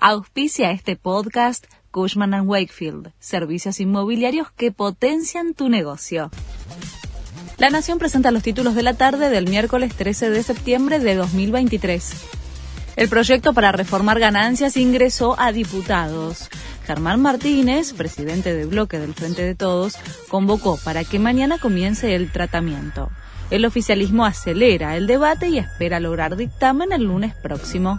Auspicia este podcast Cushman ⁇ Wakefield, servicios inmobiliarios que potencian tu negocio. La Nación presenta los títulos de la tarde del miércoles 13 de septiembre de 2023. El proyecto para reformar ganancias ingresó a diputados. Germán Martínez, presidente del bloque del Frente de Todos, convocó para que mañana comience el tratamiento. El oficialismo acelera el debate y espera lograr dictamen el lunes próximo.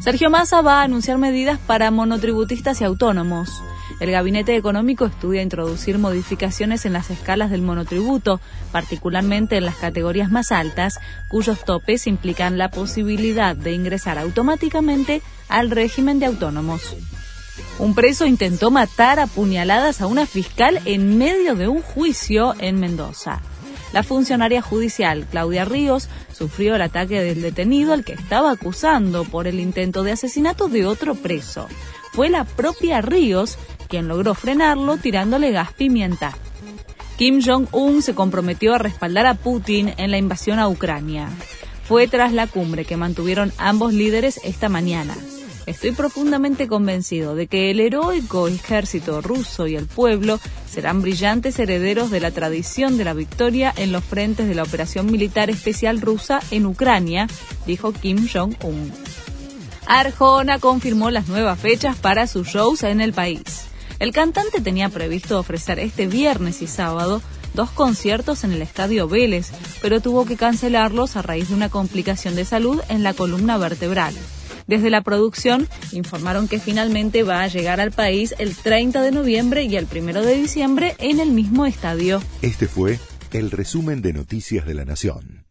Sergio Massa va a anunciar medidas para monotributistas y autónomos. El Gabinete Económico estudia introducir modificaciones en las escalas del monotributo, particularmente en las categorías más altas, cuyos topes implican la posibilidad de ingresar automáticamente al régimen de autónomos. Un preso intentó matar a puñaladas a una fiscal en medio de un juicio en Mendoza. La funcionaria judicial Claudia Ríos sufrió el ataque del detenido al que estaba acusando por el intento de asesinato de otro preso. Fue la propia Ríos quien logró frenarlo tirándole gas pimienta. Kim Jong-un se comprometió a respaldar a Putin en la invasión a Ucrania. Fue tras la cumbre que mantuvieron ambos líderes esta mañana. Estoy profundamente convencido de que el heroico ejército ruso y el pueblo serán brillantes herederos de la tradición de la victoria en los frentes de la operación militar especial rusa en Ucrania, dijo Kim Jong-un. Arjona confirmó las nuevas fechas para sus shows en el país. El cantante tenía previsto ofrecer este viernes y sábado dos conciertos en el Estadio Vélez, pero tuvo que cancelarlos a raíz de una complicación de salud en la columna vertebral. Desde la producción informaron que finalmente va a llegar al país el 30 de noviembre y el 1 de diciembre en el mismo estadio. Este fue el resumen de Noticias de la Nación.